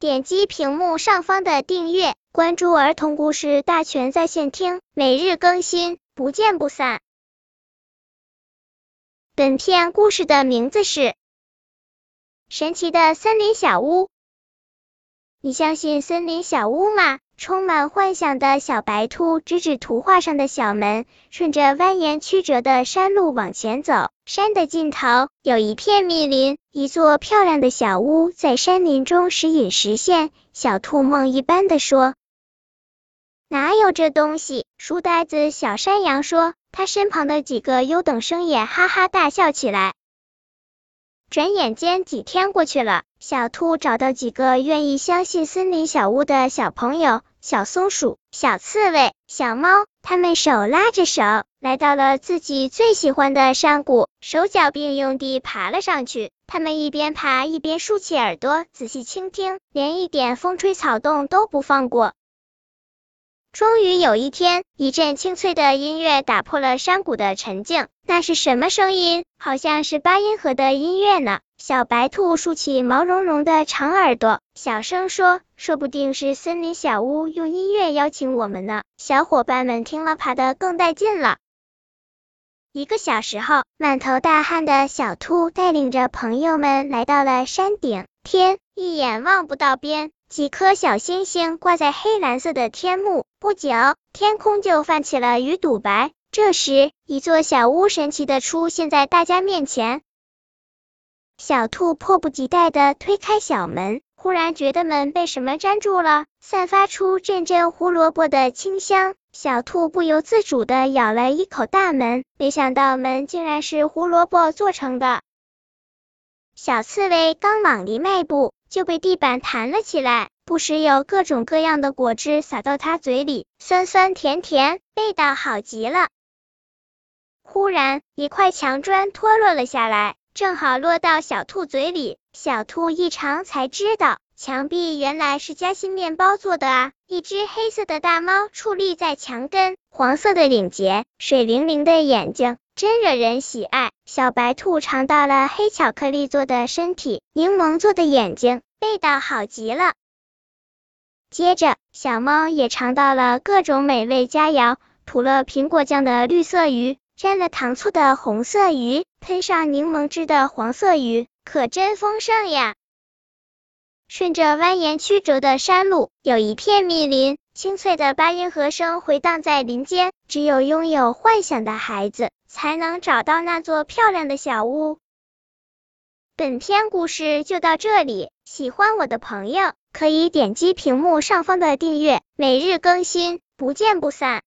点击屏幕上方的订阅，关注儿童故事大全在线听，每日更新，不见不散。本片故事的名字是《神奇的森林小屋》。你相信森林小屋吗？充满幻想的小白兔指指图画上的小门，顺着蜿蜒曲折的山路往前走。山的尽头有一片密林，一座漂亮的小屋在山林中时隐时现。小兔梦一般的说：“哪有这东西？”书呆子小山羊说。他身旁的几个优等生也哈哈大笑起来。转眼间几天过去了，小兔找到几个愿意相信森林小屋的小朋友：小松鼠、小刺猬、小猫。他们手拉着手，来到了自己最喜欢的山谷，手脚并用地爬了上去。他们一边爬一边竖起耳朵，仔细倾听，连一点风吹草动都不放过。终于有一天，一阵清脆的音乐打破了山谷的沉静。那是什么声音？好像是八音盒的音乐呢。小白兔竖起毛茸茸的长耳朵，小声说：“说不定是森林小屋用音乐邀请我们呢。”小伙伴们听了，爬得更带劲了。一个小时后，满头大汗的小兔带领着朋友们来到了山顶。天一眼望不到边。几颗小星星挂在黑蓝色的天幕，不久天空就泛起了鱼肚白。这时，一座小屋神奇的出现在大家面前。小兔迫不及待的推开小门，忽然觉得门被什么粘住了，散发出阵阵胡萝卜的清香。小兔不由自主的咬了一口大门，没想到门竟然是胡萝卜做成的。小刺猬刚往里迈步。就被地板弹了起来，不时有各种各样的果汁洒到他嘴里，酸酸甜甜，味道好极了。忽然，一块墙砖脱落了下来，正好落到小兔嘴里。小兔一尝才知道，墙壁原来是夹心面包做的啊！一只黑色的大猫矗立在墙根，黄色的领结，水灵灵的眼睛。真惹人喜爱。小白兔尝到了黑巧克力做的身体，柠檬做的眼睛，味道好极了。接着，小猫也尝到了各种美味佳肴：涂了苹果酱的绿色鱼，沾了糖醋的红色鱼，喷上柠檬汁的黄色鱼，可真丰盛呀！顺着蜿蜒曲折的山路，有一片密林，清脆的八音盒声回荡在林间。只有拥有幻想的孩子。才能找到那座漂亮的小屋。本篇故事就到这里，喜欢我的朋友可以点击屏幕上方的订阅，每日更新，不见不散。